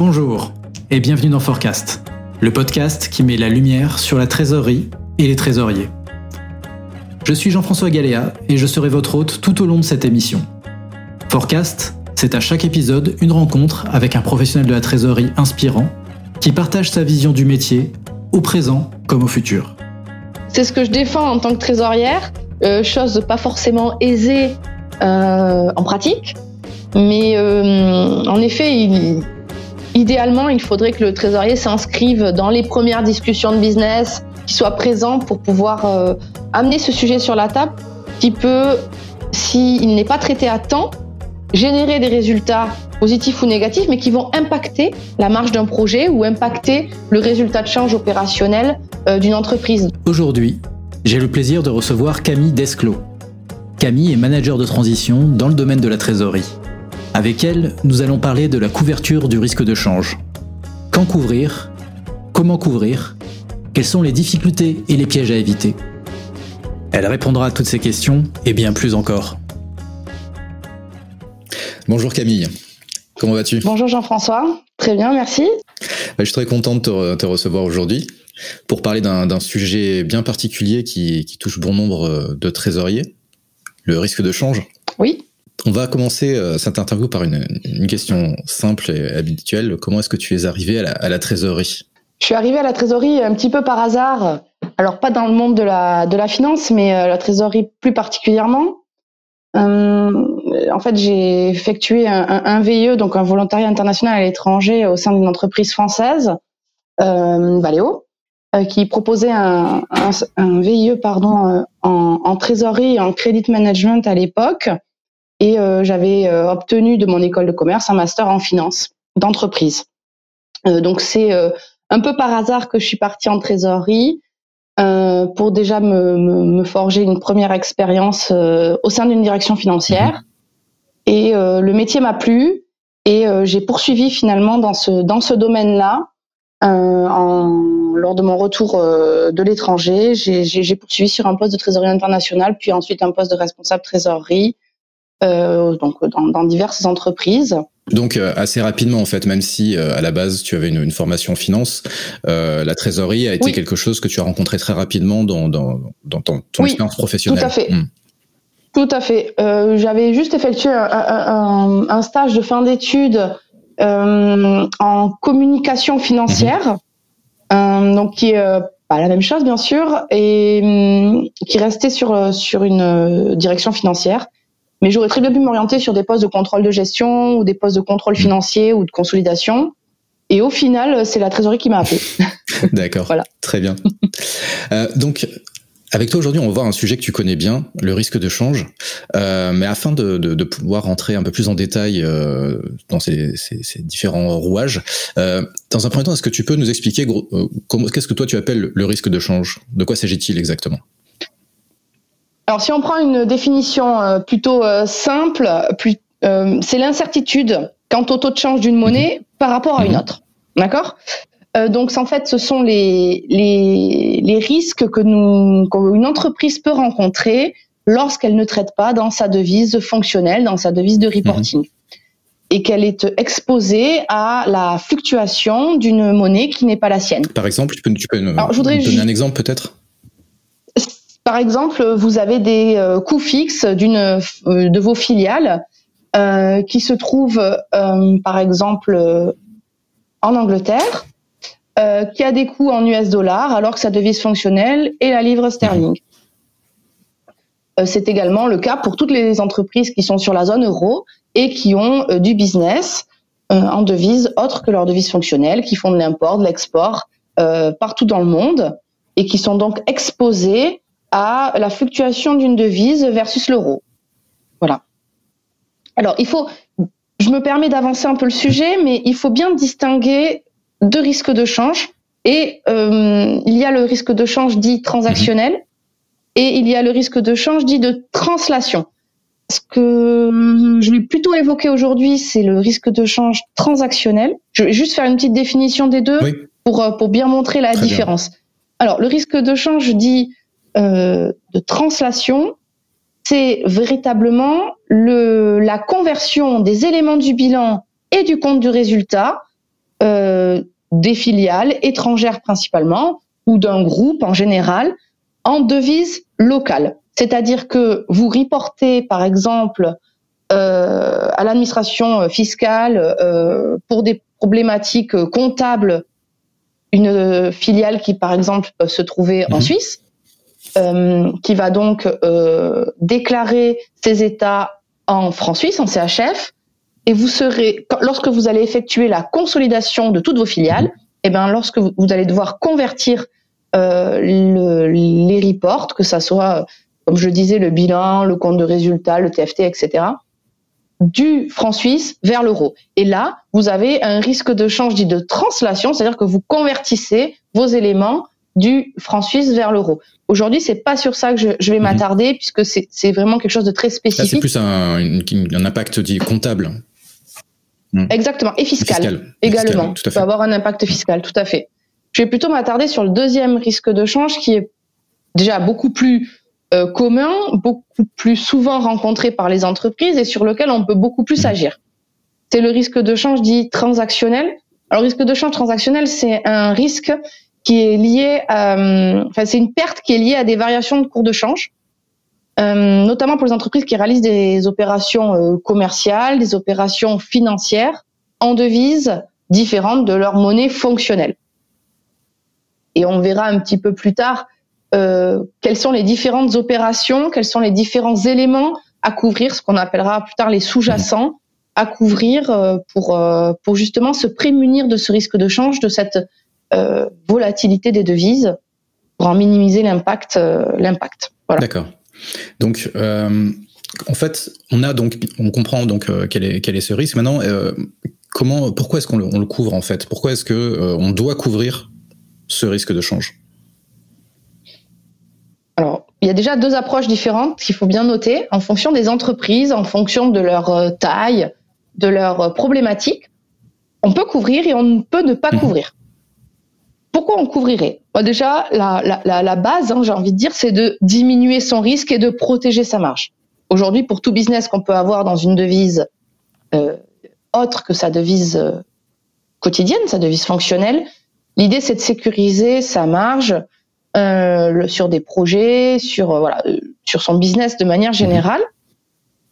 Bonjour et bienvenue dans Forecast, le podcast qui met la lumière sur la trésorerie et les trésoriers. Je suis Jean-François Galéa et je serai votre hôte tout au long de cette émission. Forecast, c'est à chaque épisode une rencontre avec un professionnel de la trésorerie inspirant qui partage sa vision du métier, au présent comme au futur. C'est ce que je défends en tant que trésorière, euh, chose pas forcément aisée euh, en pratique, mais euh, en effet, il, idéalement, il faudrait que le trésorier s'inscrive dans les premières discussions de business, qu'il soit présent pour pouvoir euh, amener ce sujet sur la table, qui peut, s'il n'est pas traité à temps, générer des résultats positifs ou négatifs, mais qui vont impacter la marge d'un projet ou impacter le résultat de change opérationnel euh, d'une entreprise. Aujourd'hui, j'ai le plaisir de recevoir Camille Desclos. Camille est manager de transition dans le domaine de la trésorerie. Avec elle, nous allons parler de la couverture du risque de change. Quand couvrir? Comment couvrir? Quelles sont les difficultés et les pièges à éviter? Elle répondra à toutes ces questions et bien plus encore. Bonjour Camille, comment vas-tu? Bonjour Jean-François, très bien, merci. Je suis très content de te, te recevoir aujourd'hui pour parler d'un sujet bien particulier qui, qui, touche bon nombre de trésoriers, le risque de change. Oui. On va commencer euh, cette interview par une, question simple et habituelle. Comment est-ce que tu es arrivé à la, trésorerie? Je suis arrivé à la trésorerie un petit peu par hasard. Alors pas dans le monde de la, finance, mais euh, la trésorerie plus particulièrement. Euh, en fait, j'ai effectué un, un, VIE, donc un volontariat international à l'étranger au sein d'une entreprise française, Valeo, qui proposait un, un, VIE pardon, en, trésorerie en credit management à l'époque. Et euh, j'avais euh, obtenu de mon école de commerce un master en finance d'entreprise. donc c'est un peu par hasard que je suis partie en trésorerie. Euh, pour déjà me, me, me, forger une première expérience euh, au sein d'une direction financière. Mmh. Et euh, le métier m'a plu et j'ai poursuivi finalement dans ce, dans ce domaine-là. lors de mon retour de l'étranger, j'ai poursuivi sur un poste de trésorerie international, puis ensuite un poste de responsable trésorerie, donc dans, dans diverses entreprises. Donc euh, assez rapidement en fait, même si euh, à la base tu avais une, une formation en finance, euh, la trésorerie a été oui. quelque chose que tu as rencontré très rapidement dans, dans, dans ton, ton oui, expérience professionnelle. Tout à fait. Mmh. Tout à fait. Euh, J'avais juste effectué un, un, un, stage de fin d'études en communication financière, mmh. donc qui est pas la même chose bien sûr, et qui restait sur sur une direction financière. Mais j'aurais très bien pu m'orienter sur des postes de contrôle de gestion ou des postes de contrôle mmh. financier ou de consolidation. Et au final, c'est la trésorerie qui m'a appelé. D'accord. voilà. Très bien. euh, donc, avec toi aujourd'hui, on va voir un sujet que tu connais bien, le risque de change. Euh, mais afin de, de, de, pouvoir rentrer un peu plus en détail euh, dans ces, ces, ces, différents rouages, dans un premier temps, est-ce que tu peux nous expliquer qu'est-ce que toi tu appelles le risque de change? De quoi s'agit-il exactement? Alors, si on prend une définition euh, plutôt euh, simple, euh, c'est l'incertitude quant au taux de change d'une monnaie mmh. par rapport à une mhm. autre. D'accord? Donc, en fait, ce sont les, les, les risques que nous, qu'une entreprise peut rencontrer lorsqu'elle ne traite pas dans sa devise fonctionnelle, dans sa devise de reporting. Mmh. Et qu'elle est exposée à la fluctuation d'une monnaie qui n'est pas la sienne. Par exemple, tu peux, tu peux Alors, je voudrais donner un exemple peut-être? Par exemple, vous avez des euh, coûts fixes d'une euh, de vos filiales euh, qui se trouvent, euh, par exemple, en Angleterre, qui a des coûts en US dollars alors que sa devise fonctionnelle est la livre sterling. C'est également le cas pour toutes les entreprises qui sont sur la zone euro et qui ont du business en devise autre que leur devise fonctionnelle, qui font de l'import, de l'export partout dans le monde et qui sont donc exposés à la fluctuation d'une devise versus l'euro. Voilà. Alors, il faut, je me permets d'avancer un peu le sujet, mais il faut bien distinguer deux risques de change. Et euh, il y a le risque de change dit transactionnel et il y a le risque de change dit de translation. Ce que je vais plutôt évoquer aujourd'hui, c'est le risque de change transactionnel. Je vais juste faire une petite définition des deux oui. pour, pour bien montrer la Très différence. Bien. Alors, le risque de change dit euh, de translation, c'est véritablement le, la conversion des éléments du bilan et du compte du résultat des filiales étrangères principalement ou d'un groupe en général en devise locale. C'est-à-dire que vous reportez, par exemple, euh, à l'administration fiscale euh, pour des problématiques comptables une filiale qui, par exemple, peut se trouver en mhm. Suisse, euh, qui va donc déclarer ses états en francs suisses, en CHF, et vous serez, lorsque vous allez effectuer la consolidation de toutes vos filiales, et eh bien, lorsque vous, allez devoir convertir les reports, que ça soit, comme je disais, le bilan, le compte de résultat, le TFT, etc., du franc suisse vers l'euro. Et là, vous avez un risque de change dit de translation, c'est-à-dire que vous convertissez vos éléments du franc suisse vers l'euro. Aujourd'hui, c'est pas sur ça que je, vais mhm. m'attarder puisque c'est vraiment quelque chose de très spécifique. C'est plus un, un, impact dit comptable. Hmm. Exactement, et fiscal, également. ça peut avoir un impact fiscal, tout à fait. Je vais plutôt m'attarder sur le deuxième risque de change qui est déjà beaucoup plus euh, commun, beaucoup plus souvent rencontré par les entreprises et sur lequel on peut beaucoup plus agir. C'est le risque de change dit transactionnel. Alors, le risque de change transactionnel, c'est un risque qui est lié, à, euh, enfin, c'est une perte qui est liée à des variations de cours de change, euh, notamment pour les entreprises qui réalisent des opérations euh, commerciales, des opérations financières en devises différentes de leur monnaie fonctionnelle. Et on verra un petit peu plus tard euh, quelles sont les différentes opérations, quels sont les différents éléments à couvrir, ce qu'on appellera plus tard les sous-jacents, à couvrir euh, pour, euh, pour justement se prémunir de ce risque de change, de cette volatilité des devises, pour en minimiser l'impact. l'impact. Voilà. D'accord. Donc, en fait, on a donc, on comprend donc quel est quel est ce risque. Maintenant, comment, pourquoi est-ce qu'on le, on le couvre en fait? Pourquoi est-ce que on doit couvrir ce risque de change? Alors, il y a déjà deux approches différentes qu'il faut bien noter en fonction des entreprises, en fonction de leur euh, taille, de leur euh, problématique. On peut couvrir et on peut ne pas mhm. couvrir. Pourquoi on couvrirait? Bah, Déjà, la, base, hein, j'ai envie de dire, c'est de diminuer son risque et de protéger sa marge. Aujourd'hui, pour tout business qu'on peut avoir dans une devise euh, autre que sa devise quotidienne, sa devise fonctionnelle, l'idée c'est de sécuriser sa marge, euh, sur des projets, sur euh, voilà, euh, sur son business de manière générale,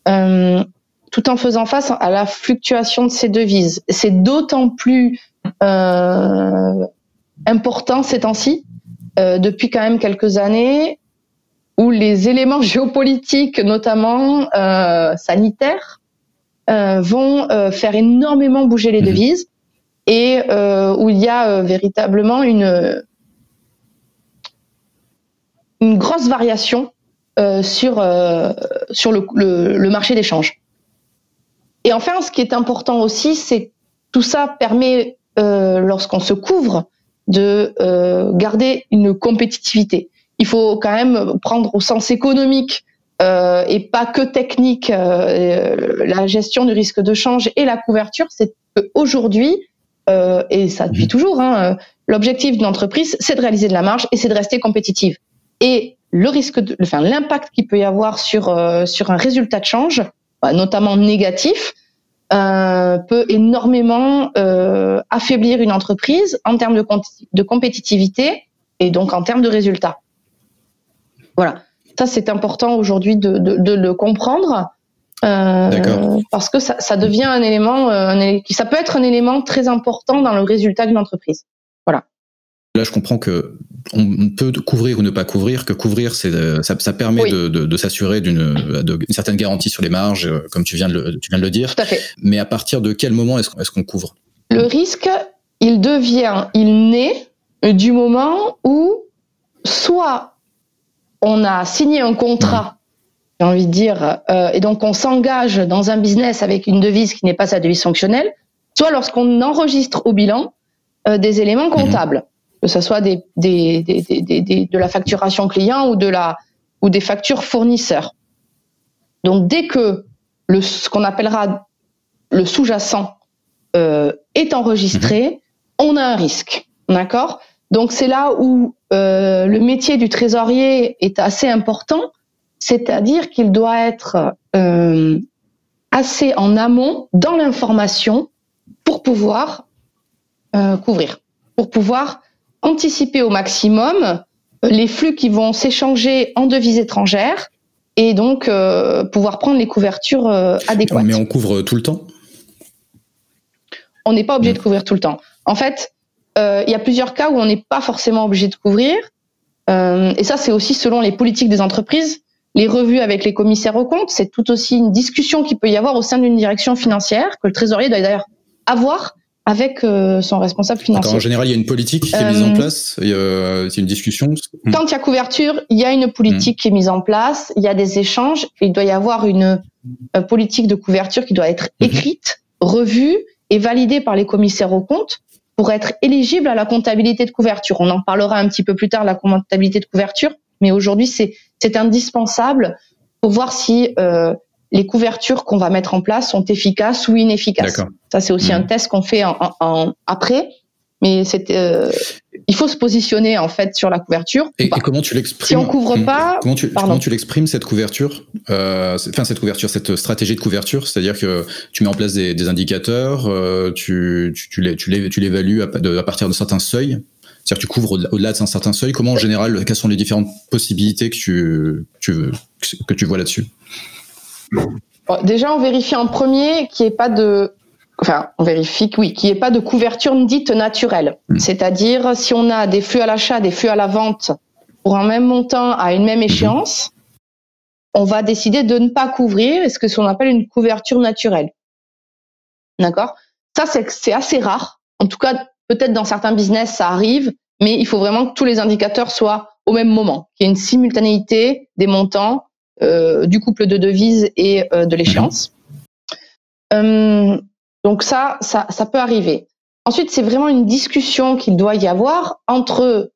euh, tout en faisant face à la fluctuation de ses devises. C'est d'autant plus euh, important ces temps-ci, depuis quand même quelques années, où les éléments géopolitiques, notamment sanitaires, vont faire énormément bouger les mhm. devises et où il y a véritablement une une grosse variation euh, sur euh, sur le, le, marché d'échange. Et enfin, ce qui est important aussi, c'est tout ça permet, euh, lorsqu'on se couvre, de euh, garder une compétitivité. Il faut quand même prendre au sens économique euh, et pas que technique la gestion du risque de change et la couverture. C'est qu'aujourd'hui, et ça depuis mmh. toujours, hein, l'objectif d'une entreprise, c'est de réaliser de la marge et c'est de rester compétitive et le risque, de, enfin l'impact qu'il peut y avoir sur euh, sur un résultat de change, bah, notamment négatif, euh, peut énormément euh, affaiblir une entreprise en termes de, de compétitivité et donc en termes de résultats. Voilà, ça c'est important aujourd'hui de, de, de, le comprendre. Euh, parce que ça, ça, devient un élément, euh, un, ça peut être un élément très important dans le résultat d'une entreprise. Voilà. Là, je comprends que on peut couvrir ou ne pas couvrir, que couvrir, c'est euh, ça, ça, permet de, de, de s'assurer d'une certaine garantie sur les marges, euh, comme tu viens de le, tu viens de le dire. Tout à fait. Mais à partir de quel moment est-ce qu'on couvre? Le risque, il devient, il naît du moment où soit on a signé un contrat, j'ai envie de dire, euh, et donc on s'engage dans un business avec une devise qui n'est pas sa devise fonctionnelle, soit lorsqu'on enregistre au bilan des éléments comptables que ce soit des, des, des, de la facturation client ou de la ou des factures fournisseurs. Donc dès que le ce qu'on appellera le sous-jacent euh, est enregistré, mhm. on a un risque, d'accord? Donc c'est là où euh, le métier du trésorier est assez important, c'est-à-dire qu'il doit être euh, assez en amont dans l'information pour pouvoir couvrir pour pouvoir anticiper au maximum les flux qui vont s'échanger en devises étrangères et donc pouvoir prendre les couvertures adéquates. Mais on couvre tout le temps? On n'est pas obligé de couvrir tout le temps. En fait, il y a plusieurs cas où on n'est pas forcément obligé de couvrir. et ça, c'est aussi selon les politiques des entreprises les revues avec les commissaires aux comptes, c'est tout aussi une discussion qui peut y avoir au sein d'une direction financière que le trésorier doit d'ailleurs avoir avec euh, son responsable financier. en général, il y a une politique qui est mise en euh, place, il y a une discussion. Quand il y a couverture, il y a une politique hmm. qui est mise en place, il y a des échanges, il doit y avoir une euh, politique de couverture qui doit être hmm. écrite, revue et validée par les commissaires aux comptes pour être éligible à la comptabilité de couverture. On en parlera un petit peu plus tard, la comptabilité de couverture, mais aujourd'hui, c'est c'est indispensable pour voir si euh, les couvertures qu'on va mettre en place sont efficaces ou inefficaces. Ça, c'est aussi un mmh. test qu'on fait en, en, après. Mais c'est, euh, il faut se positionner en fait sur la couverture. Et, comment tu l'exprimes Si on couvre mmh. pas, comment tu, comment tu l'exprimes cette couverture euh, Enfin cette couverture, cette stratégie de couverture, c'est-à-dire que tu mets en place des, des indicateurs, euh, tu, tu, tu, les, tu l'évalues à, à partir de certains seuils? C'est-à-dire que tu couvres au-delà d'un certain seuil. Comment en général, quelles sont les différentes possibilités que tu, que tu vois là-dessus? Déjà, on vérifie en premier qu'il n'y ait pas de enfin, on vérifie que oui, qu'il n'y ait pas de couverture dite naturelle. Hmm. C'est-à-dire, si on a des flux à l'achat, des flux à la vente pour un même montant à une même échéance, on va décider de ne pas couvrir, ce que qu'on appelle une couverture naturelle. D'accord? Ça, c'est assez rare. En tout cas, Peut-être dans certains business, ça arrive, mais il faut vraiment que tous les indicateurs soient au même moment, qu'il y ait une simultanéité des montants, du couple de devises et euh, de l'échéance. Euh, donc ça, ça, ça peut arriver. Ensuite, c'est vraiment une discussion qu'il doit y avoir entre,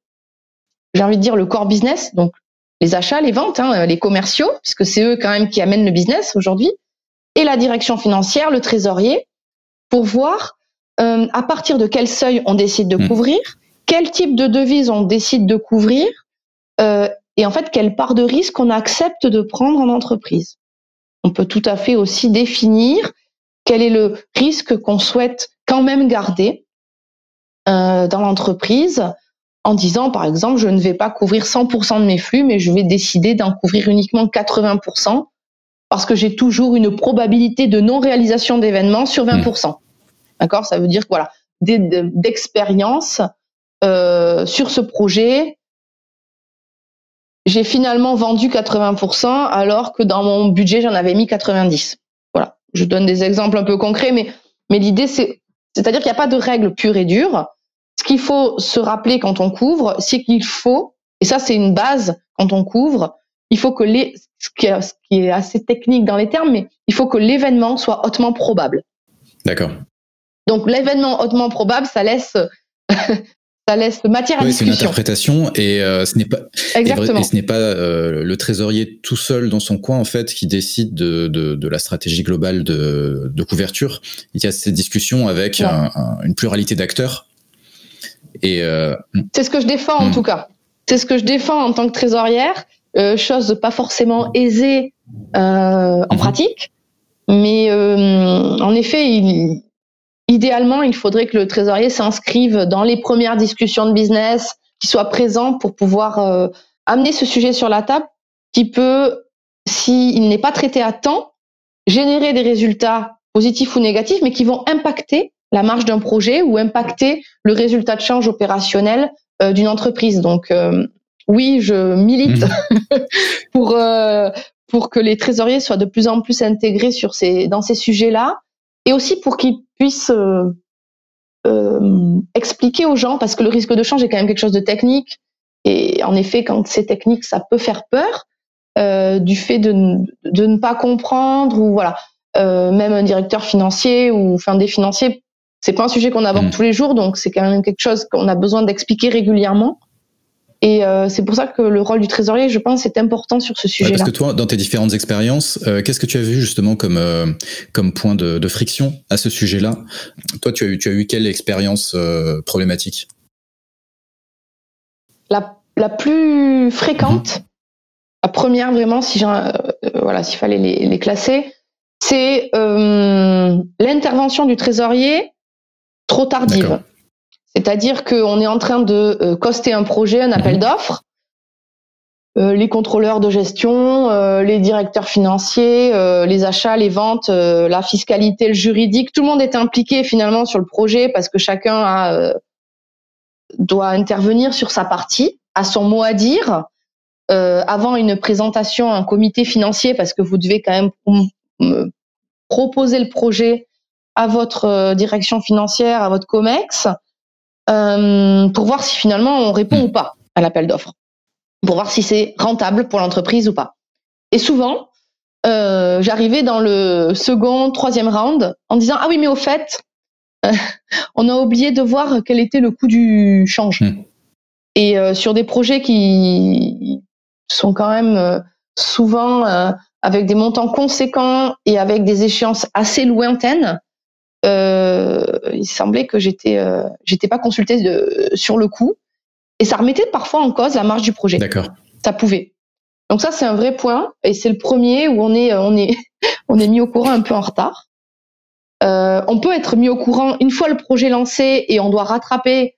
j'ai envie de dire, le core business, donc les achats, les ventes, hein, les commerciaux, puisque c'est eux quand même qui amènent le business aujourd'hui, et la direction financière, le trésorier, pour voir euh, à partir de quel seuil on décide de hmm. couvrir, quel type de devise on décide de couvrir, euh, et en fait quelle part de risque on accepte de prendre en entreprise? On peut tout à fait aussi définir quel est le risque qu'on souhaite quand même garder euh, dans l'entreprise en disant par exemple je ne vais pas couvrir 100% de mes flux mais je vais décider d'en couvrir uniquement 80% parce que j'ai toujours une probabilité de non réalisation d'événements sur 20%. D'accord? Ça veut dire voilà, d'expérience euh, sur ce projet, j'ai finalement vendu 80% alors que dans mon budget, j'en avais mis 90. Voilà. Je donne des exemples un peu concrets, mais, mais l'idée, c'est, c'est-à-dire qu'il n'y a pas de règle pure et dure. Ce qu'il faut se rappeler quand on couvre, c'est qu'il faut, et ça, c'est une base quand on couvre, il faut que les, ce qui est, ce qui est assez technique dans les termes, mais il faut que l'événement soit hautement probable. D'accord. Donc l'événement hautement probable, ça laisse ça laisse matière à oui, discussion. C'est une interprétation et euh, ce n'est pas Exactement. Et, ce n'est pas euh, le trésorier tout seul dans son coin en fait qui décide de, de, de la stratégie globale de, de, couverture. Il y a cette discussion avec une pluralité d'acteurs. Et euh, c'est ce que je défends en hmm. tout cas. C'est ce que je défends en tant que trésorière, chose pas forcément aisée en hmm. pratique, mais en effet, il, idéalement, il faudrait que le trésorier s'inscrive dans les premières discussions de business, qu'il soit présent pour pouvoir euh, amener ce sujet sur la table, qui peut, s'il n'est pas traité à temps, générer des résultats positifs ou négatifs, mais qui vont impacter la marge d'un projet ou impacter le résultat de change opérationnel euh, d'une entreprise. Donc, euh, oui, je milite mmh. pour pour que les trésoriers soient de plus en plus intégrés sur ces dans ces sujets-là et aussi pour qu'ils puissent euh, euh, expliquer aux gens, parce que le risque de change est quand même quelque chose de technique, et en effet, quand c'est technique, ça peut faire peur, euh, du fait de, de, ne pas comprendre, ou voilà, euh, même un directeur financier ou enfin des financiers, c'est pas un sujet qu'on aborde mmh. tous les jours, donc c'est quand même quelque chose qu'on a besoin d'expliquer régulièrement. Et euh, c'est pour ça que le rôle du trésorier, je pense, est important sur ce sujet-là. parce que toi, dans tes différentes expériences, euh, qu'est-ce que tu as vu justement comme euh, comme point de, de, friction à ce sujet-là? Toi, tu as eu tu as eu quelle expérience problématique? La, la plus fréquente, mhm. la première vraiment, si voilà, s'il fallait les, les classer, c'est l'intervention du trésorier trop tardive. C'est-à-dire qu'on est en train de euh, coster un projet, un appel mhm. d'offres. Euh, les contrôleurs de gestion, euh, les directeurs financiers, les achats, les ventes, la fiscalité, le juridique, tout le monde est impliqué finalement sur le projet parce que chacun a, doit intervenir sur sa partie, a son mot à dire. avant une présentation à un comité financier, parce que vous devez quand même proposer le projet à votre direction financière, à votre COMEX, pour voir si finalement on répond hmm. ou pas à l'appel d'offres, pour voir si c'est rentable pour l'entreprise ou pas. Et souvent, euh, j'arrivais dans le second, troisième round en disant ah oui mais au fait, euh, on a oublié de voir quel était le coût du change. Hmm. Et euh, sur des projets qui sont quand même euh, souvent avec des montants conséquents et avec des échéances assez lointaines, euh, il semblait que j'étais euh, j'étais pas consultée de, sur le coup et ça remettait parfois en cause la marge du projet. D'accord. Ça pouvait. Donc ça c'est un vrai point et c'est le premier où on est on est on est mis au courant un peu en retard. Euh, on peut être mis au courant une fois le projet lancé et on doit rattraper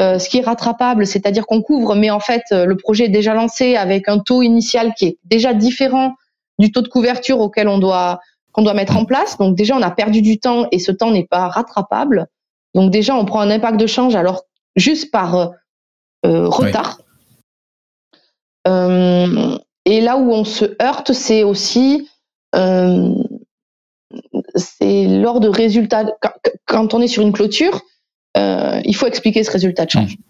euh, ce qui est rattrapable, c'est-à-dire qu'on couvre, mais en fait le projet est déjà lancé avec un taux initial qui est déjà différent du taux de couverture auquel on doit qu'on doit mettre en place. Donc déjà, on a perdu du temps et ce temps n'est pas rattrapable. Donc déjà, on prend un impact de change alors juste par euh, euh, retard. Euh, et là où on se heurte, c'est aussi c'est lors de résultats. Quand on est sur une clôture, il faut expliquer ce résultat de change. Mmh.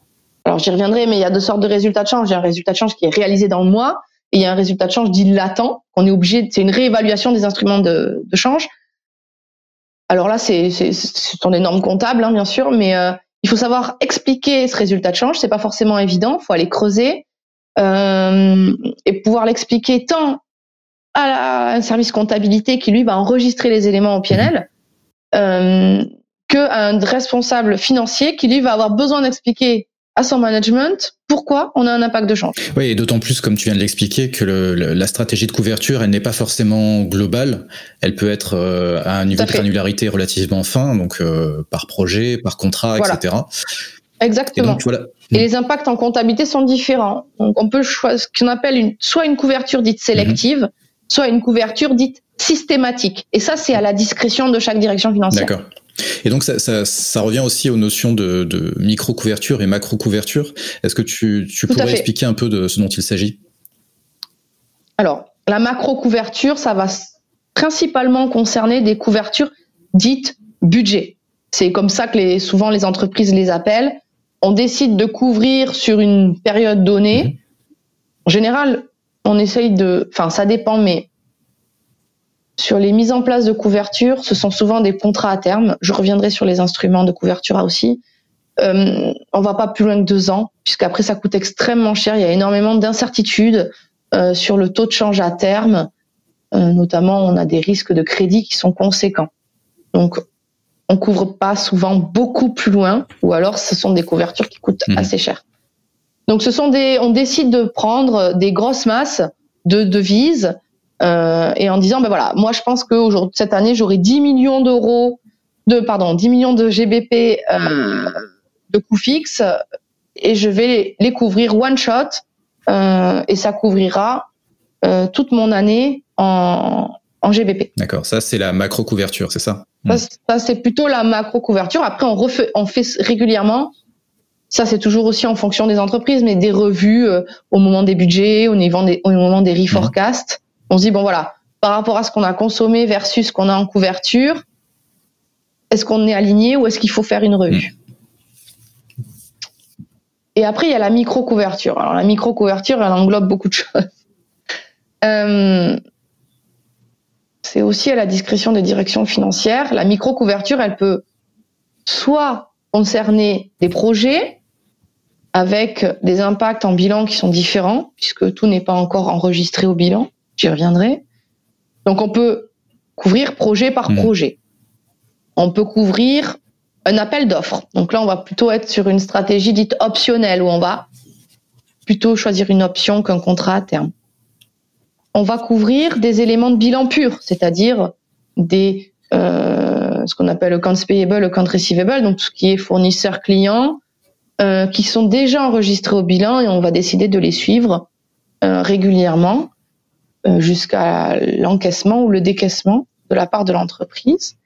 Alors j'y reviendrai, mais il y a deux sortes de résultats de change. Il y a un résultat de change qui est réalisé dans le mois et il y a un résultat de change dit latent, est obligé, c'est une réévaluation des instruments de, change. Alors là, c'est des normes comptables, hein, bien sûr, mais euh, il faut savoir expliquer ce résultat de change. C'est pas forcément évident. Il faut aller creuser euh, et pouvoir l'expliquer tant à, un service comptabilité qui lui va enregistrer les éléments au PNL, euh, qu'à un responsable financier qui lui va avoir besoin d'expliquer à son management pourquoi on a un impact de change? Oui, et d'autant plus, comme tu viens de l'expliquer, que le, la stratégie de couverture, elle n'est pas forcément globale. Elle peut être euh, à un niveau de granularité relativement fin, donc euh, par projet, par contrat, etc. Exactement. Et, voilà. et, les impacts en comptabilité sont différents. Donc on peut choisir ce qu'on appelle une, soit une couverture dite sélective, mhm. soit une couverture dite systématique. Et ça, c'est à la discrétion de chaque direction financière. D'accord. Et donc ça, ça, ça, revient aussi aux notions de, de micro-couverture et macro-couverture. Est-ce que tu, tu pourrais expliquer un peu de ce dont il s'agit? Alors, la macro-couverture, ça va principalement concerner des couvertures dites budget. C'est comme ça que les, souvent les entreprises les appellent. On décide de couvrir sur une période donnée. Mhm. En général, on essaye de, enfin ça dépend, mais sur les mises en place de couverture, ce sont souvent des contrats à terme. Je reviendrai sur les instruments de couverture aussi. Euh, on va pas plus loin que deux ans, puisqu'après ça coûte extrêmement cher. Il y a énormément d'incertitudes euh, sur le taux de change à terme. Euh, notamment, on a des risques de crédit qui sont conséquents. Donc, on couvre pas souvent beaucoup plus loin, ou alors ce sont des couvertures qui coûtent mmh. assez cher. Donc, ce sont des, on décide de prendre des grosses masses de devises euh, et en disant ben voilà, moi je pense que cette année j'aurai 10 millions d'euros de pardon 10 millions de GBP euh, de coûts fixes et je vais les, couvrir one shot euh, et ça couvrira euh, toute mon année en, en GBP. D'accord, ça c'est la macro couverture, c'est ça? Ça, ça c'est plutôt la macro couverture. Après on refait, on fait régulièrement. Ça c'est toujours aussi en fonction des entreprises, mais des revues euh, au moment des budgets, au, niveau des, au moment des reforecasts on se dit, bon voilà, par rapport à ce qu'on a consommé versus ce qu'on a en couverture, est-ce qu'on est aligné ou est-ce qu'il faut faire une revue hmm. Et après, il y a la micro-couverture. Alors la micro-couverture, elle englobe beaucoup de choses. Euh, c'est aussi à la discrétion des directions financières. La micro-couverture, elle peut soit concerner des projets avec des impacts en bilan qui sont différents, puisque tout n'est pas encore enregistré au bilan, J'y reviendrai. Donc on peut couvrir projet par hmm. projet. On peut couvrir un appel d'offres. Donc là, on va plutôt être sur une stratégie dite optionnelle où on va plutôt choisir une option qu'un contrat à terme. On va couvrir des éléments de bilan pur, c'est-à-dire des, euh, ce qu'on appelle accounts payable, account receivable, donc tout ce qui est fournisseur client, qui sont déjà enregistrés au bilan et on va décider de les suivre régulièrement jusqu'à l'encaissement ou le décaissement de la part de l'entreprise.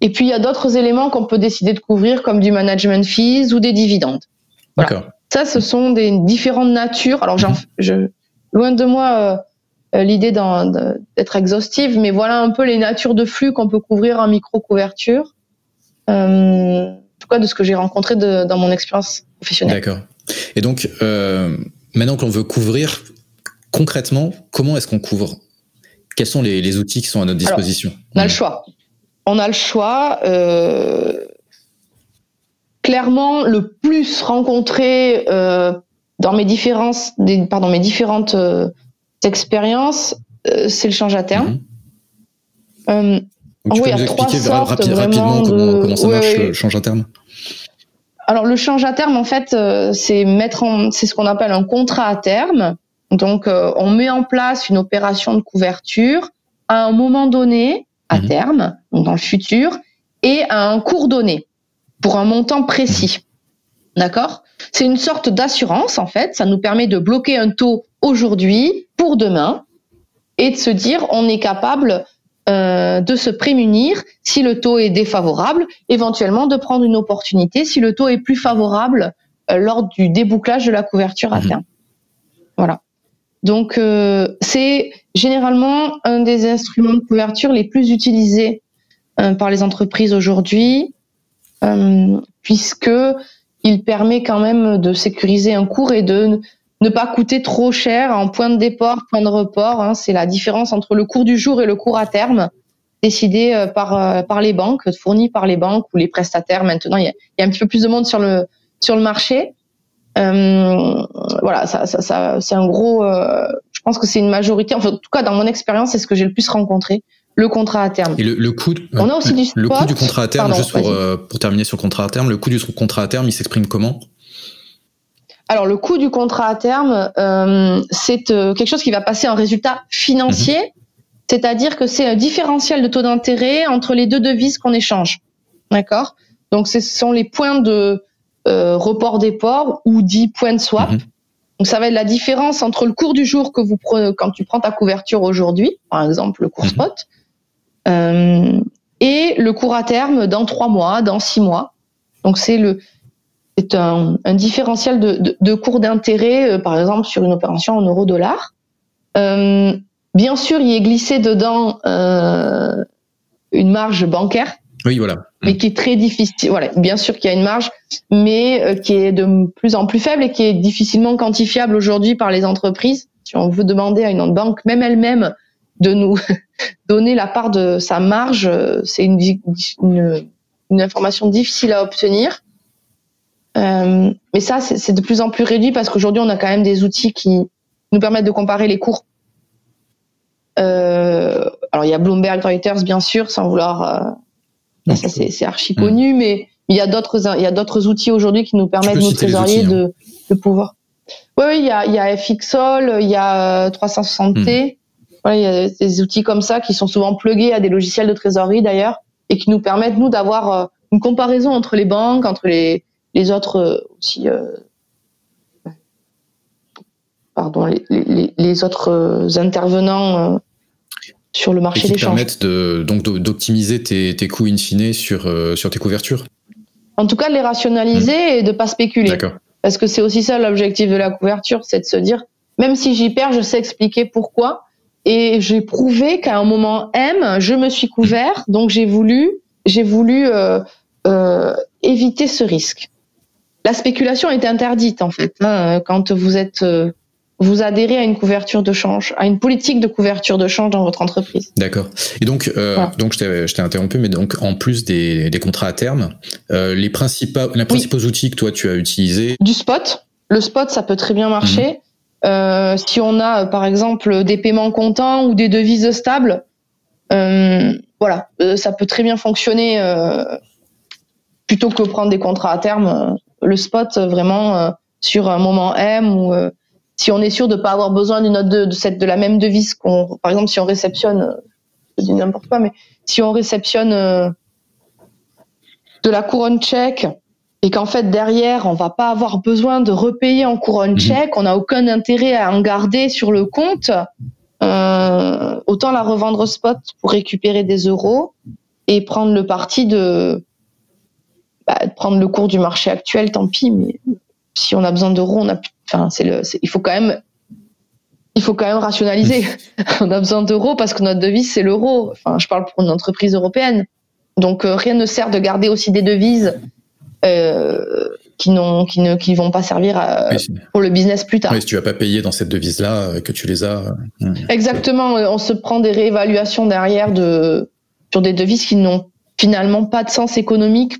Et puis il y a d'autres éléments qu'on peut décider de couvrir comme du management fees ou des dividendes. Voilà. Ça, ce sont des différentes natures. Alors, mhm. je, loin de moi euh, l'idée d'être exhaustive, mais voilà un peu les natures de flux qu'on peut couvrir en micro-couverture. Euh, en tout cas, de ce que j'ai rencontré dans mon expérience professionnelle. D'accord. Et donc, euh, maintenant qu'on veut couvrir, concrètement, comment est-ce qu'on couvre? Quels sont les, outils qui sont à notre disposition? On a le choix. On a le choix. clairement, le plus rencontré dans mes différences, pardon, mes différentes euh, c'est le change à terme. Mhm. Euh, tu peux nous expliquer rapidement comment, ça marche le change à terme? Alors le change à terme, en fait, euh, c'est mettre en, c'est ce qu'on appelle un contrat à terme. Donc on met en place une opération de couverture à un moment donné, à mhm. terme, donc dans le futur, et à un cours donné pour un montant précis. D'accord? C'est une sorte d'assurance en fait. Ça nous permet de bloquer un taux aujourd'hui pour demain et de se dire on est capable euh, de se prémunir si le taux est défavorable, éventuellement de prendre une opportunité si le taux est plus favorable euh, lors du débouclage de la couverture à mhm. terme. Voilà. Donc euh, c'est généralement un des instruments de couverture les plus utilisés par les entreprises aujourd'hui, puisque il permet quand même de sécuriser un cours et de ne pas coûter trop cher en point de départ, point de report. Hein, c'est la différence entre le cours du jour et le cours à terme décidé euh, par euh, par les banques, fourni par les banques ou les prestataires. Maintenant, il y a, il y a un petit peu plus de monde sur le sur le marché. Euh, voilà, ça, ça, ça c'est un gros. Euh, je pense que c'est une majorité. Enfin, en tout cas, dans mon expérience, c'est ce que j'ai le plus rencontré. Le contrat à terme. Et le, le coût. On a aussi du Le coût du contrat à terme, juste pour, pour terminer sur le contrat à terme, le coût du contrat à terme, il s'exprime comment? Alors le coût du contrat à terme, euh, c'est euh, quelque chose qui va passer en résultat financier, mhm. c'est-à-dire que c'est un différentiel de taux d'intérêt entre les deux devises qu'on échange. D'accord? Donc ce sont les points de euh, report des ports ou dix points de swap. Mhm. Donc ça va être la différence entre le cours du jour que vous prenez quand tu prends ta couverture aujourd'hui, par exemple le cours mhm. spot, et le cours à terme dans trois mois, dans six mois. Donc c'est le c'est un, différentiel de, cours d'intérêt, euh, par exemple sur une opération en euro-dollar. Euh, bien sûr, il est glissé dedans euh, une marge bancaire. Oui, voilà. Mais qui est très difficile. Voilà, bien sûr qu'il y a une marge, mais qui est de plus en plus faible et qui est difficilement quantifiable aujourd'hui par les entreprises. Si on veut demander à une banque, même elle-même, de nous donner la part de sa marge, c'est une, une information difficile à obtenir. Euh, mais ça, c'est de plus en plus réduit parce qu'aujourd'hui, on a quand même des outils qui nous permettent de comparer les cours. Euh, alors, il y a Bloomberg Reuters, bien sûr, sans vouloir. Euh, ça, c'est archi connu, mais il y a d'autres, il y a d'autres outils aujourd'hui qui nous permettent, nos trésoriers, de, hein. de pouvoir. Oui, oui, il y a, il y a FXOL, il y a 360T. Hmm. il y a des outils comme ça qui sont souvent plugués à des logiciels de trésorerie d'ailleurs et qui nous permettent nous d'avoir une comparaison entre les banques, entre les, les autres euh, aussi, euh, pardon, les, les, autres euh, intervenants sur le marché des changes. permettent de, donc d'optimiser tes, tes coûts in fine sur, sur tes couvertures En tout cas, de les rationaliser mmh. et de pas spéculer. Parce que c'est aussi ça l'objectif de la couverture, c'est de se dire, même si j'y perds, je sais expliquer pourquoi. Et j'ai prouvé qu'à un moment M, je me suis couvert, donc j'ai voulu, j'ai voulu euh, euh, éviter ce risque la spéculation est interdite en fait hein, quand vous êtes euh, vous adhérez à une couverture de change, à une politique de couverture de change dans votre entreprise. D'accord. Et donc, euh, donc je t'ai interrompu, mais donc en plus des, des contrats à terme, euh, les principaux, les principaux outils que toi tu as utilisés? Du spot. Le spot, ça peut très bien marcher. Mhm. Euh, si on a par exemple des paiements comptants ou des devises stables, voilà, ça peut très bien fonctionner plutôt que prendre des contrats à terme le spot vraiment sur un moment M ou si on est sûr de pas avoir besoin d'une note de, cette de la même devise qu'on par exemple si on réceptionne je dis n'importe quoi mais si on réceptionne de la couronne tchèque et qu'en fait derrière on va pas avoir besoin de repayer en couronne mhm. tchèque, on n'a aucun intérêt à en garder sur le compte, euh, autant la revendre spot pour récupérer des euros et prendre le parti de, bah, prendre le cours du marché actuel, tant pis. Mais si on a besoin d'euros, on a, enfin c'est le, il faut quand même il faut quand même rationaliser. on a besoin d'euros parce que notre devise c'est l'euro. Enfin, je parle pour une entreprise européenne. Donc euh, rien ne sert de garder aussi des devises euh, qui n'ont qui ne qui vont pas servir pour le business plus tard. Oui, si tu vas pas payer dans cette devise là euh, que tu les as. Euh, Exactement, on se prend des réévaluations derrière de sur des devises qui n'ont finalement pas de sens économique.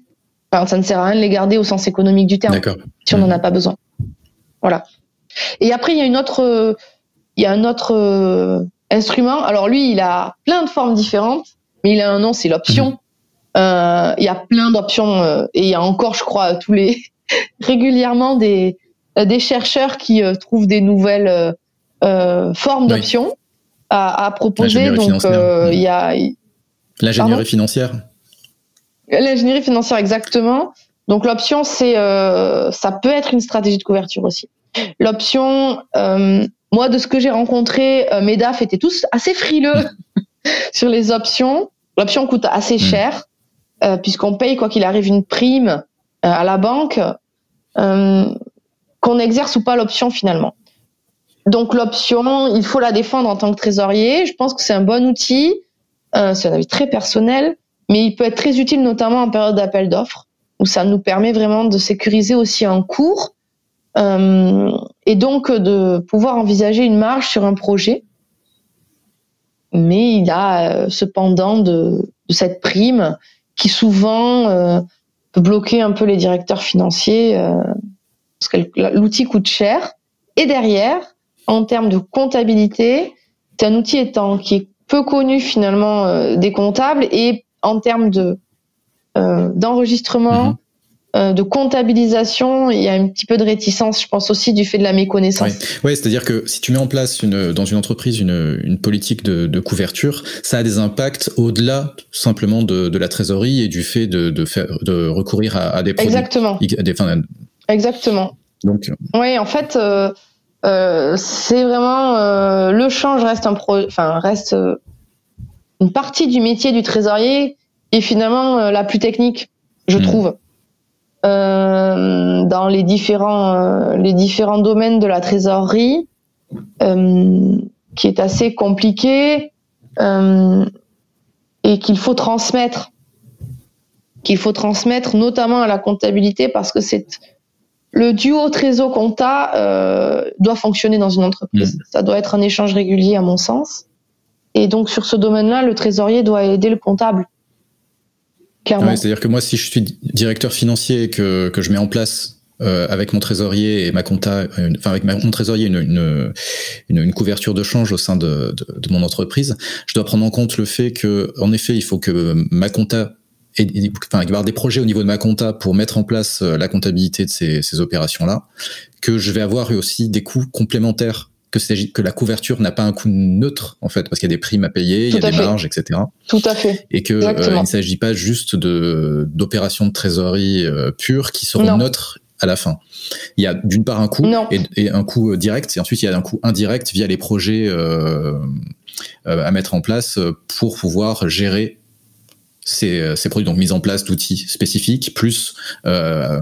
Enfin, ça ne sert à rien de les garder au sens économique du terme si on n'en a pas besoin. Voilà. Et après il y a une autre il y a un autre instrument. Alors lui, il a plein de formes différentes, mais il a un nom, c'est l'option. Mhm. Euh, il y a plein d'options euh, et il y a encore, je crois, tous les régulièrement des euh, des chercheurs qui trouvent des nouvelles formes d'options à, à, proposer. Donc il y a l'ingénierie financière. L'ingénierie financière, exactement. Donc l'option, c'est ça peut être une stratégie de couverture aussi. L'option, moi, de ce que j'ai rencontré, mes DAF étaient tous assez frileux sur les options. L'option coûte assez hmm. cher. Euh, puisqu'on paye quoi qu'il arrive une prime euh, à la banque, euh, qu'on exerce ou pas l'option finalement. Donc l'option, il faut la défendre en tant que trésorier. Je pense que c'est un bon outil. c'est un avis très personnel, mais il peut être très utile notamment en période d'appel d'offres, où ça nous permet vraiment de sécuriser aussi un cours et donc de pouvoir envisager une marge sur un projet. Mais il a cependant de, de cette prime qui souvent euh, peut bloquer un peu les directeurs financiers euh, parce que l'outil coûte cher. Et derrière, en termes de comptabilité, c'est un outil étant qui est peu connu finalement euh, des comptables et en termes de d'enregistrement, mhm. Euh, de comptabilisation, il y a un petit peu de réticence, je pense aussi du fait de la méconnaissance. Oui, c'est-à-dire que si tu mets en place une, dans une entreprise une, une politique de, de, couverture, ça a des impacts au-delà simplement de, de, la trésorerie et du fait de, de, faire, de recourir à, à des produits. Exactement. des, Exactement. Donc. Euh, oui, en fait, euh, euh, c'est vraiment euh, le change reste un pro, enfin reste une partie du métier du trésorier et finalement la plus technique, je hmm. trouve. Euh, dans les différents euh, les différents domaines de la trésorerie, euh, qui est assez compliqué et qu'il faut transmettre, qu'il faut transmettre notamment à la comptabilité parce que c'est le duo trésor compta doit fonctionner dans une entreprise. Mmh. Ça doit être un échange régulier à mon sens. Et donc sur ce domaine-là, le trésorier doit aider le comptable. C'est-à-dire que moi, si je suis directeur financier et que, je mets en place euh, avec mon trésorier et ma compta, enfin avec mon trésorier une, une, une, couverture de change au sein de, de, de, mon entreprise, je dois prendre en compte le fait que, en effet, il faut que ma compta et, enfin, avoir des projets au niveau de ma compta pour mettre en place euh, la comptabilité de ces, ces opérations-là, que je vais avoir aussi des coûts complémentaires que, que la couverture n'a pas un coût neutre en fait parce qu'il y a des primes à payer, il y a des marges, etc. Tout à fait. Et que euh, ne s'agit pas juste d'opérations de trésorerie euh, pures qui seront neutres à la fin. Il y a d'une part un coût et, un coût euh, direct, et ensuite il y a un coût indirect via les projets euh, à mettre en place pour pouvoir gérer ces, ces produits, donc mise en place d'outils spécifiques, plus euh,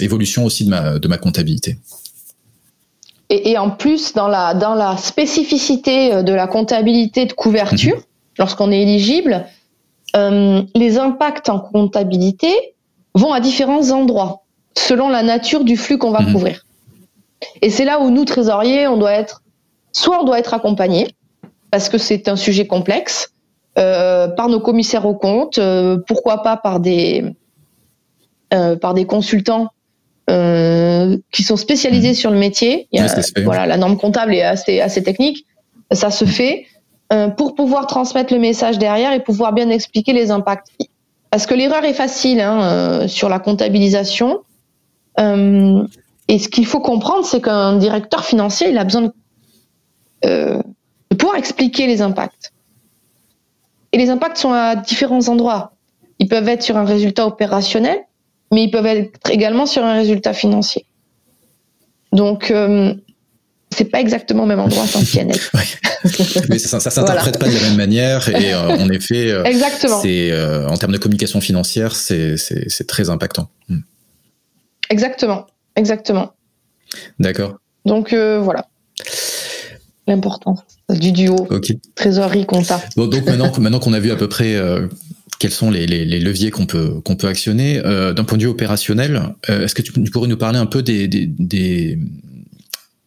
évolution aussi de ma, de ma comptabilité. Et, et, en plus, dans la, dans la spécificité euh, de la comptabilité de couverture, mhm. lorsqu'on est éligible, euh, les impacts en comptabilité vont à différents endroits, selon la nature du flux qu'on va mhm. couvrir. Et c'est là où nous, trésoriers, on doit être, soit on doit être accompagné, parce que c'est un sujet complexe, euh, par nos commissaires aux comptes, euh, pourquoi pas par des, euh, par des consultants euh, qui sont spécialisés mmh. sur le métier. Il y a, voilà, la norme comptable est assez, assez technique. Ça se fait euh, pour pouvoir transmettre le message derrière et pouvoir bien expliquer les impacts. Parce que l'erreur est facile hein, euh, sur la comptabilisation. Euh, et ce qu'il faut comprendre, c'est qu'un directeur financier, il a besoin de, euh, de pouvoir expliquer les impacts. Et les impacts sont à différents endroits. ils peuvent être sur un résultat opérationnel, mais ils peuvent être également sur un résultat financier. Donc, euh, c'est pas exactement au même endroit sans PNL. Mais ça, ça s'interprète pas de la même manière et euh, en effet, euh, exactement. C'est euh, en termes de communication financière, c'est très impactant. Hmm. Exactement, exactement. D'accord. Donc voilà l'importance du duo trésorerie compta. Bon, donc maintenant, maintenant qu'on a vu à peu près quels sont les, les, les leviers qu'on peut qu'on peut actionner. D'un point de vue opérationnel, est-ce que tu, pourrais nous parler un peu des, des, des,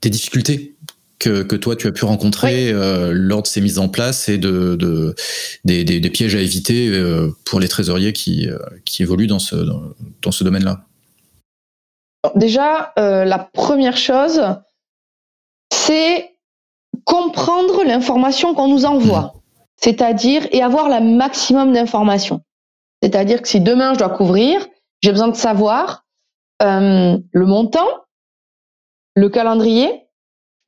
des difficultés que, que, toi tu as pu rencontrer euh, lors de ces mises en place et de, de des, pièges à éviter euh, pour les trésoriers qui, euh, qui évoluent dans ce, dans, ce domaine-là? Déjà, la première chose, c'est comprendre l'information qu'on nous envoie. C'est-à-dire et avoir la maximum d'informations. C'est-à-dire que si demain je dois couvrir, j'ai besoin de savoir le montant, le calendrier,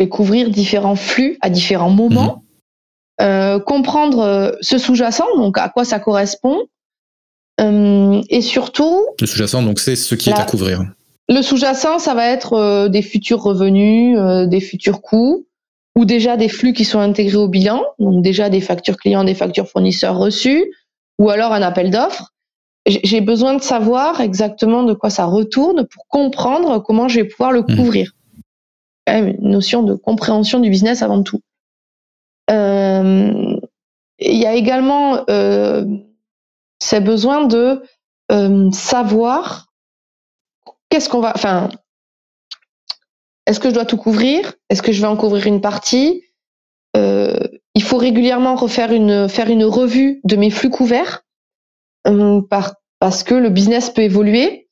et couvrir différents flux à différents moments, mhm. euh, comprendre euh, ce sous-jacent, donc à quoi ça correspond, euh, et surtout. Le sous-jacent, donc c'est ce qui est à couvrir. Le sous-jacent, ça va être des futurs revenus, des futurs coûts, ou déjà des flux qui sont intégrés au bilan, donc déjà des factures clients, des factures fournisseurs reçues, ou alors un appel d'offres. J'ai besoin de savoir exactement de quoi ça retourne pour comprendre comment je vais pouvoir le mhm. couvrir une notion de compréhension du business avant tout. Euh, il y a également euh, ces besoins de euh, savoir qu'est-ce qu'on va. Enfin, est-ce que je dois tout couvrir? Est-ce que je vais en couvrir une partie? Euh, Il faut régulièrement refaire une faire une revue de mes flux couverts par, parce que le business peut évoluer.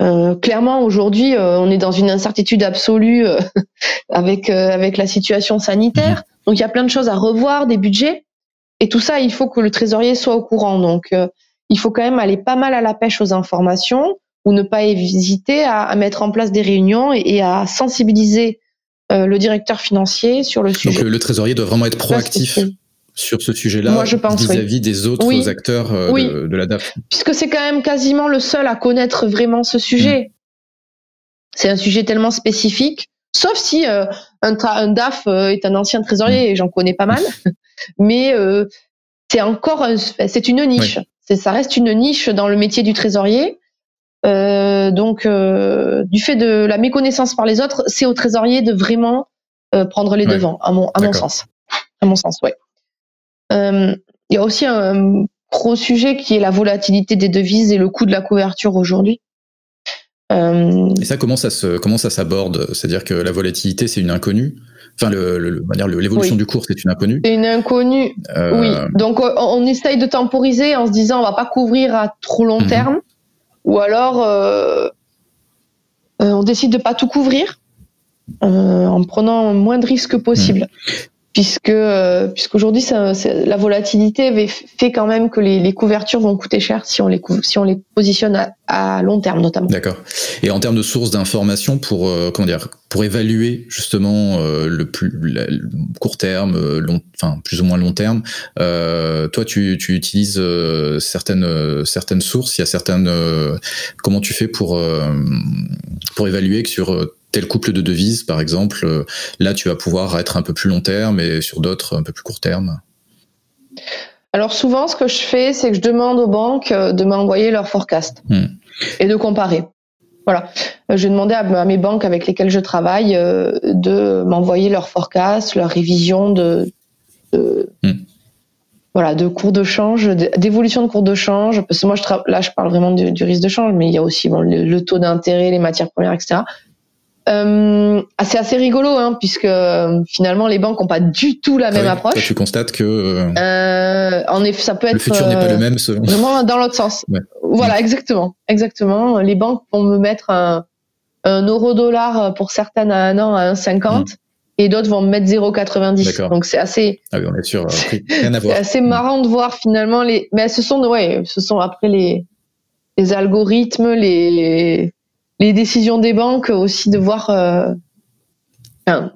Euh, clairement, aujourd'hui, euh, on est dans une incertitude absolue euh, avec avec la situation sanitaire. Donc, il y a plein de choses à revoir, des budgets, et tout ça, il faut que le trésorier soit au courant. Donc, il faut quand même aller pas mal à la pêche aux informations ou ne pas hésiter à, à mettre en place des réunions et, et à sensibiliser le directeur financier sur le sujet. Donc, le, trésorier doit vraiment être proactif sur ce sujet-là vis-à-vis des autres acteurs euh, de, la DAF Puisque c'est quand même quasiment le seul à connaître vraiment ce sujet. Mm. C'est un sujet tellement spécifique, sauf si euh, un, DAF euh, est un ancien trésorier, mm. et j'en connais pas mal, mais c'est encore, c'est une niche. Ça reste une niche dans le métier du trésorier. Donc, du fait de la méconnaissance par les autres, c'est au trésorier de vraiment prendre les devants, à mon, à mon sens. À mon sens, ouais. Euh, il y a aussi un gros sujet qui est la volatilité des devises et le coût de la couverture aujourd'hui. Euh, et ça, comment ça se, comment ça s'aborde? C'est-à-dire que la volatilité, c'est une inconnue? Enfin, le, l'évolution du cours, c'est une inconnue? C'est une inconnue. Euh, oui. Donc, on, essaye de temporiser en se disant, on va pas couvrir à trop long mhm. terme, ou alors on décide de pas tout couvrir en prenant moins de risques possible. Mhm puisque euh, puisqu'aujourd'hui la volatilité fait quand même que les, couvertures vont coûter cher si on les si on les positionne à, long terme notamment. D'accord. Et en termes de sources d'informations pour euh, comment dire pour évaluer justement euh, le plus court terme, long, enfin plus ou moins long terme, toi tu, tu utilises certaines certaines sources. Il y a certaines comment tu fais pour pour évaluer que sur tel couple de devises, par exemple, euh, là, tu vas pouvoir être un peu plus long terme et sur d'autres, un peu plus court terme? Alors souvent, ce que je fais, c'est que je demande aux banques euh, de m'envoyer leur forecast hmm. et de comparer. Voilà. Euh, je vais demander à, mes banques avec lesquelles je travaille de m'envoyer leur forecast, leur révision de, hmm. voilà, de cours de change, d'évolution de cours de change. Parce que moi, je là, je parle vraiment du, risque de change, mais il y a aussi le taux d'intérêt, les matières premières, etc. Euh, c'est assez rigolo, hein, puisque euh, finalement les banques n'ont pas du tout la même approche. tu constates que euh, en effet, ça peut être le futur n'est pas le même selon. Vraiment dans l'autre sens. Voilà, exactement, exactement. Les banques vont me mettre un, un euro dollar pour certaines à un an à 1,50 mm. et d'autres vont me mettre 0,90. Donc c'est assez. Ah oui, on est sûr. Rien à voir. c'est assez marrant de voir finalement les. Mais ce sont ouais, ce sont après les les algorithmes, les les décisions des banques aussi de voir, euh, enfin,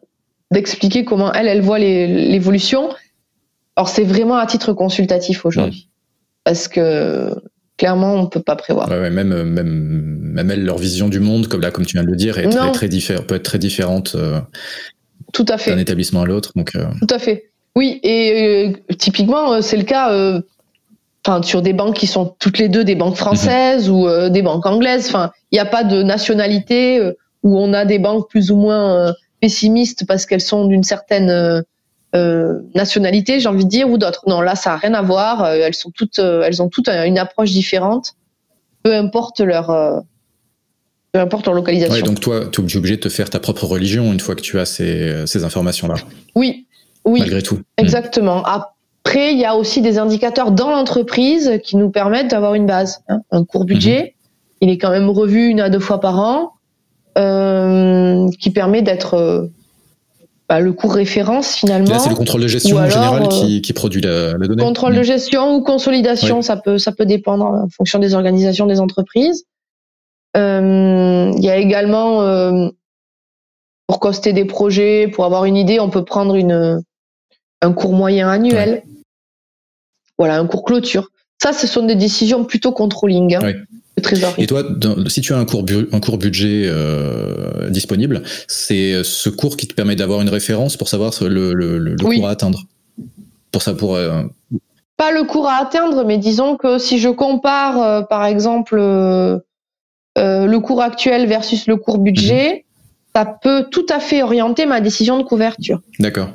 d'expliquer comment elles, elles voient l'évolution. Alors c'est vraiment à titre consultatif aujourd'hui, parce que clairement, on peut pas prévoir. Ouais, même, même, même elles, leur vision du monde, comme là, comme tu viens de le dire, est très, très peut être très différente. Tout à fait. D'un établissement à l'autre. Donc. Tout à fait. Oui, et typiquement, c'est le cas. Enfin, sur des banques qui sont toutes les deux des banques françaises mhm. ou des banques anglaises. Enfin, il n'y a pas de nationalité où on a des banques plus ou moins pessimistes parce qu'elles sont d'une certaine euh, nationalité, j'ai envie de dire, ou d'autres. Non, là, ça n'a rien à voir. Euh, elles sont toutes, euh, elles ont toutes une approche différente, peu importe leur, peu importe leur localisation. Ouais, donc toi, tu es obligé de te faire ta propre religion une fois que tu as ces, ces informations-là. Oui, oui. Malgré tout. Exactement. Après, il y a aussi des indicateurs dans l'entreprise qui nous permettent d'avoir une base. Hein. Un court budget, mhm. il est quand même revu une à deux fois par an, euh, qui permet d'être bah, le cours référence finalement. C'est le contrôle de gestion en général qui, euh, qui, produit la, la donnée. Contrôle de mm. gestion ou consolidation, ça peut ça peut dépendre en fonction des organisations des entreprises. Euh, il y a également euh, pour coster des projets, pour avoir une idée, on peut prendre une un cours moyen annuel. Voilà, un cours clôture. Ça, ce sont des décisions plutôt controlling. Hein. Et toi, si tu as un cours, un cours budget euh, disponible, c'est ce cours qui te permet d'avoir une référence pour savoir le, le, cours à atteindre? Pour ça, pour euh, pas le cours à atteindre, mais disons que si je compare, euh, par exemple, le cours actuel versus le cours budget, mhm. ça peut tout à fait orienter ma décision de couverture. D'accord.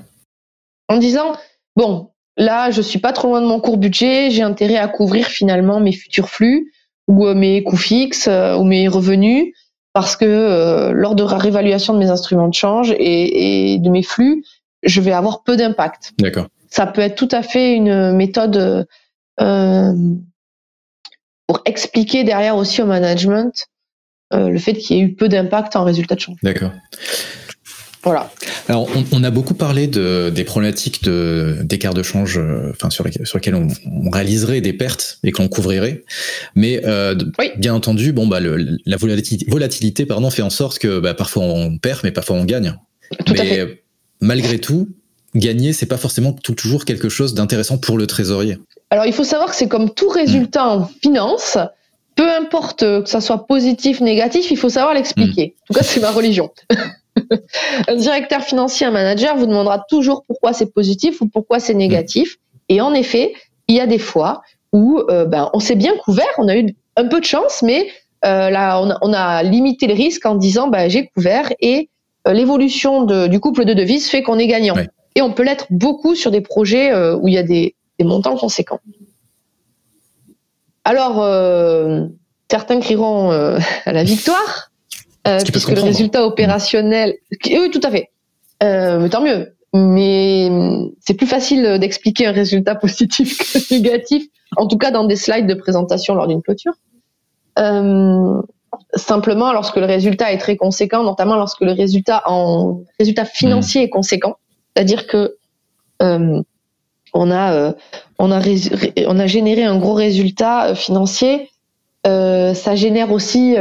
En disant, bon, là, je suis pas trop loin de mon cours budget, j'ai intérêt à couvrir finalement mes futurs flux ou euh, mes coûts fixes euh, ou mes revenus parce que euh, lors de la réévaluation de mes instruments de change et, de mes flux, je vais avoir peu d'impact. D'accord. Ça peut être tout à fait une méthode euh, pour expliquer derrière aussi au management le fait qu'il y ait eu peu d'impact en résultat de change. D'accord. Voilà. Alors, on, a beaucoup parlé de, des problématiques d'écart de, change, euh, enfin sur, sur lesquelles on, on, réaliserait des pertes et qu'on couvrirait. Mais euh, bien entendu, bon bah le, la volatilité, volatilité, pardon, fait en sorte que bah, parfois on perd, mais parfois on gagne. Tout mais malgré tout, gagner, c'est pas forcément toujours quelque chose d'intéressant pour le trésorier. Alors, il faut savoir que c'est comme tout résultat en finance peu importe que ça soit positif, négatif, il faut savoir l'expliquer. Hmm. En tout cas, c'est ma religion. un directeur financier, un manager vous demandera toujours pourquoi c'est positif ou pourquoi c'est négatif. Et en effet, il y a des fois où euh, ben, on s'est bien couvert, on a eu un peu de chance, mais euh, là, on a, limité le risque en disant ben, j'ai couvert et euh, l'évolution du couple de devises fait qu'on est gagnant. Et on peut l'être beaucoup sur des projets où il y a des, des montants conséquents. Alors, certains crieront à la victoire, euh, puisque le résultat opérationnel, oui, tout à fait. Euh, tant mieux. Mais c'est plus facile d'expliquer un résultat positif que négatif, en tout cas dans des slides de présentation lors d'une clôture. Euh, simplement, lorsque le résultat est très conséquent, notamment lorsque le résultat en résultat financier est conséquent, c'est-à-dire que euh, on a euh, on a on a généré un gros résultat financier, euh, ça génère aussi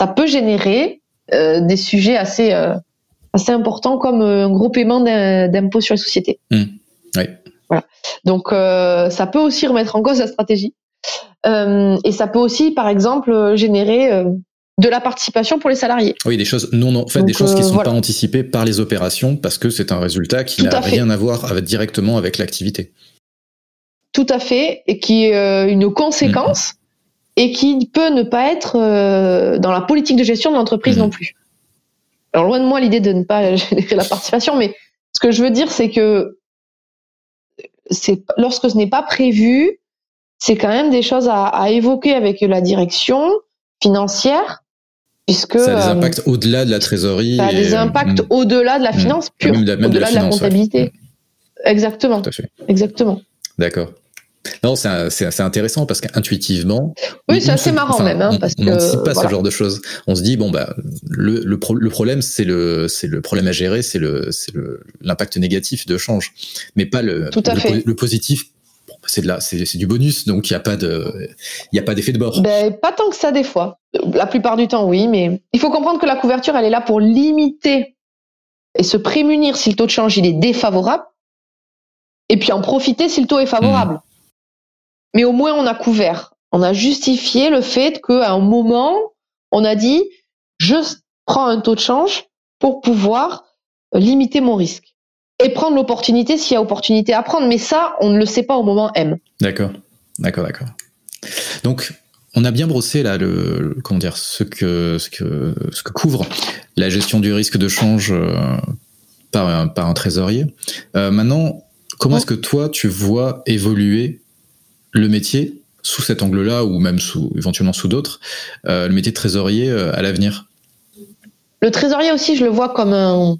ça peut générer euh, des sujets assez euh, assez importants comme euh, un gros paiement d'impôt sur les sociétés. Mmh. Oui. Voilà. Donc ça peut aussi remettre en cause la stratégie et ça peut aussi, par exemple, générer de la participation pour les salariés. Oui, des choses non, non en fait, des choses qui ne sont pas anticipées par les opérations parce que c'est un résultat qui n'a rien à voir avec, directement avec l'activité. Tout à fait, et qui est une conséquence et qui peut ne pas être euh, dans la politique de gestion de l'entreprise mmh. non plus. Alors loin de moi l'idée de ne pas générer la participation, mais ce que je veux dire, c'est que c'est lorsque ce n'est pas prévu, c'est quand même des choses à, évoquer avec la direction financière, puisque ça a des euh, impacts au-delà de la trésorerie. Ça a des impacts mmh. au-delà de la finance pure, au-delà de, la, comptabilité. Exactement. Exactement. D'accord. Non, c'est intéressant parce qu'intuitivement. Oui, c'est assez marrant même. Hein, parce on n'anticipe pas ce genre de choses. On se dit, bon, bah, le, le, problème, c'est le, le problème à gérer, c'est l'impact négatif de change. Mais pas le, Tout à le, fait. le positif. C'est c'est du bonus, donc il n'y a pas de, il a pas d'effet de bord. Ben, pas tant que ça des fois. La plupart du temps, oui, mais il faut comprendre que la couverture, elle est là pour limiter et se prémunir si le taux de change il est défavorable, et puis en profiter si le taux est favorable. Mmh mais au moins on a couvert. On a justifié le fait qu'à un moment, on a dit, je prends un taux de change pour pouvoir limiter mon risque et prendre l'opportunité s'il y a opportunité à prendre. Mais ça, on ne le sait pas au moment M. D'accord, d'accord, d'accord. Donc, on a bien brossé là le, comment dire ce que ce que ce que couvre la gestion du risque de change euh, par un, par un trésorier. Euh, maintenant, comment est-ce que toi tu vois évoluer le métier sous cet angle-là ou même sous éventuellement sous d'autres, euh, le métier de trésorier à l'avenir? Le trésorier aussi, je le vois comme un,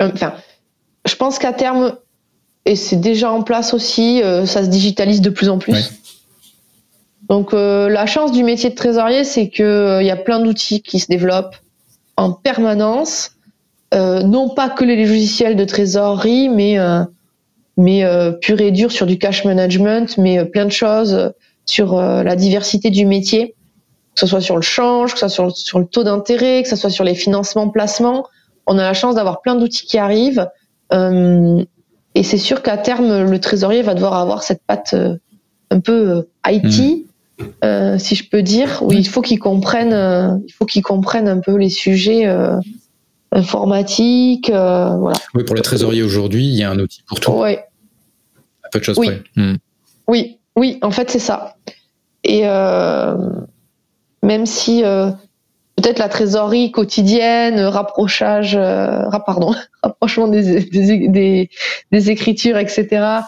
enfin, je pense qu'à terme, et c'est déjà en place aussi, ça se digitalise de plus en plus. Donc euh, la chance du métier de trésorier, c'est qu'il euh, y a plein d'outils qui se développent en permanence, euh, non pas que les logiciels de trésorerie, mais mais pur et dur sur du cash management, mais plein de choses sur la diversité du métier, que ce soit sur le change, que ce soit sur, sur le taux d'intérêt, que ce soit sur les financements, placements. On a la chance d'avoir plein d'outils qui arrivent. Et c'est sûr qu'à terme, le trésorier va devoir avoir cette patte un peu IT euh, si je peux dire, oui, il faut qu'ils comprennent, euh, il faut qu'ils comprennent un peu les sujets euh, informatiques, voilà. Oui, pour les trésoriers aujourd'hui, il y a un outil pour tout. Oui. peu de choses oui. près. Hmm. Oui, oui, en fait, c'est ça. Et même si peut-être la trésorerie quotidienne, rapprochage, pardon, rapprochement des, des, des écritures, etc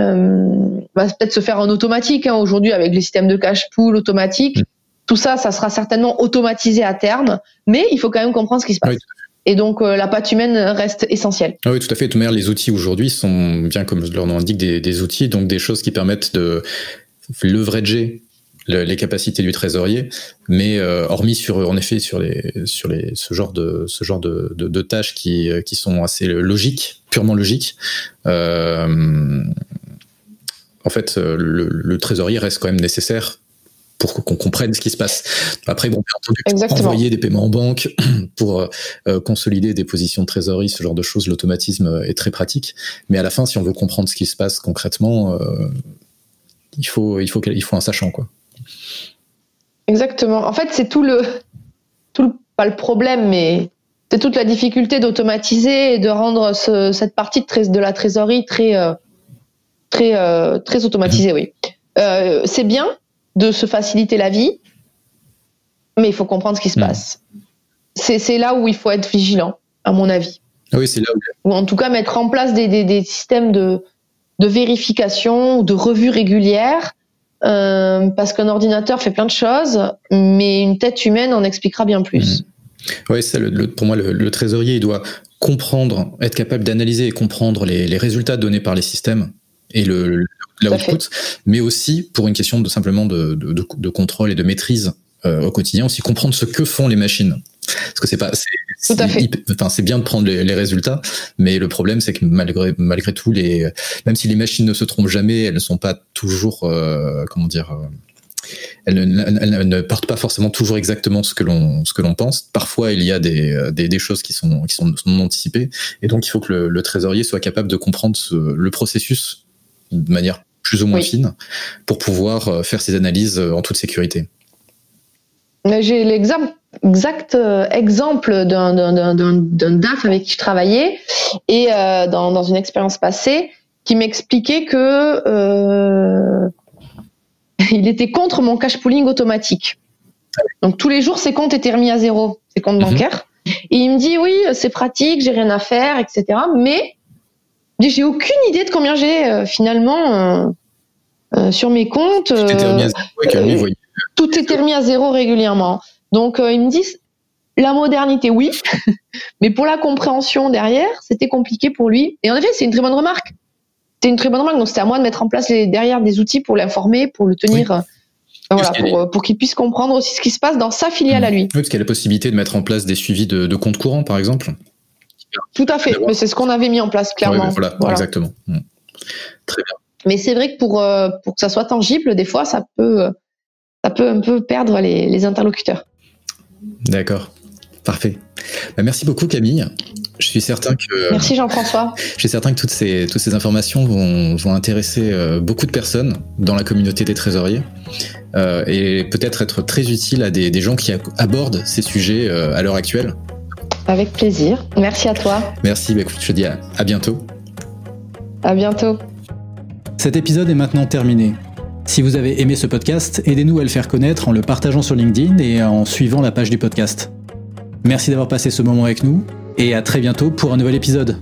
euh, va peut-être se faire en automatique hein, aujourd'hui avec les systèmes de cash pool automatiques. Mm. Tout ça, ça sera certainement automatisé à terme, mais il faut quand même comprendre ce qui se passe. et donc euh, la patte humaine reste essentielle. Ah oui, tout à fait. De toute manière, les outils aujourd'hui sont bien comme leur nom indique des, des, outils, donc des choses qui permettent de leverager les capacités du trésorier, mais euh, hormis sur en effet sur les sur les ce genre de ce genre de, de, de tâches qui qui sont assez logiques, purement logiques. Euh, en fait, euh, le, trésorier reste quand même nécessaire pour qu'on comprenne ce qui se passe. Après, bon, bien entendu, envoyer des paiements en banque pour euh, consolider des positions de trésorerie, ce genre de choses, l'automatisme est très pratique. Mais à la fin, si on veut comprendre ce qui se passe concrètement, euh, il faut, il faut, il faut un sachant, quoi. Exactement. En fait, c'est tout le, tout le, pas le problème, mais c'est toute la difficulté d'automatiser et de rendre cette partie de, de la trésorerie très très euh, très automatisé, oui. Euh, c'est bien de se faciliter la vie, mais il faut comprendre ce qui se hmm. passe. C'est là où il faut être vigilant, à mon avis. Oui, c'est là où... Ou en tout cas mettre en place des, des, des systèmes de, de vérification ou de revue régulière, euh, parce qu'un ordinateur fait plein de choses, mais une tête humaine en expliquera bien plus. Hmm. Oui, le, pour moi, le, le, trésorier, il doit comprendre, être capable d'analyser et comprendre les, les, résultats donnés par les systèmes et le, l'output, mais aussi pour une question de simplement de, de, de, contrôle et de maîtrise euh, au quotidien, aussi comprendre ce que font les machines. Parce que c'est pas, c'est, tout à fait. Enfin, c'est bien de prendre les, les, résultats, mais le problème c'est que malgré malgré tout, les, même si les machines ne se trompent jamais, elles ne sont pas toujours, euh, comment dire. Euh, elles ne, elles ne, partent pas forcément toujours exactement ce que l'on ce que l'on pense. Parfois, il y a des, des, des, choses qui sont qui sont non anticipées, et donc il faut que le, le trésorier soit capable de comprendre ce, le processus de manière plus ou moins fine pour pouvoir euh, faire ces analyses euh, en toute sécurité. J'ai l'exemple exact euh, exemple d'un DAF avec qui je travaillais et dans, dans, une expérience passée qui m'expliquait que euh, il était contre mon cash pooling automatique. Donc tous les jours ses comptes étaient remis à zéro, ses comptes mhm. bancaires. Et il me dit oui c'est pratique, j'ai rien à faire, etc. Mais j'ai aucune idée de combien j'ai euh, finalement euh, euh, sur mes comptes. Tout était remis à zéro régulièrement. Donc ils me disent la modernité, oui, mais pour la compréhension derrière, c'était compliqué pour lui. Et en effet, c'est une très bonne remarque. C'est une très bonne remarque. Donc c'était à moi de mettre en place les, derrière des outils pour l'informer, pour le tenir. Voilà, pour, pour qu'il puisse comprendre aussi ce qui se passe dans sa filiale à lui. Oui, parce qu'il y a la possibilité de mettre en place des suivis de, de comptes courants, par exemple. Tout à fait. Mais c'est ce qu'on avait mis en place clairement. voilà, exactement. Mm. Très bien. Mais c'est vrai que pour euh, pour que ça soit tangible, des fois, ça peut ça peut un peu perdre les, les interlocuteurs. D'accord. Parfait. Bah, merci beaucoup Camille. Je suis certain que. Merci Jean-François. Je suis certain que toutes ces, toutes ces informations vont, vont intéresser euh, beaucoup de personnes dans la communauté des trésoriers euh, et peut-être être très utile à des, des, gens qui abordent ces sujets euh, à l'heure actuelle. Avec plaisir. Merci à toi. Merci. Bah, écoute, je te dis à, à bientôt. À bientôt. Cet épisode est maintenant terminé. Si vous avez aimé ce podcast, aidez-nous à le faire connaître en le partageant sur LinkedIn et en suivant la page du podcast. Merci d'avoir passé ce moment avec nous et à très bientôt pour un nouvel épisode.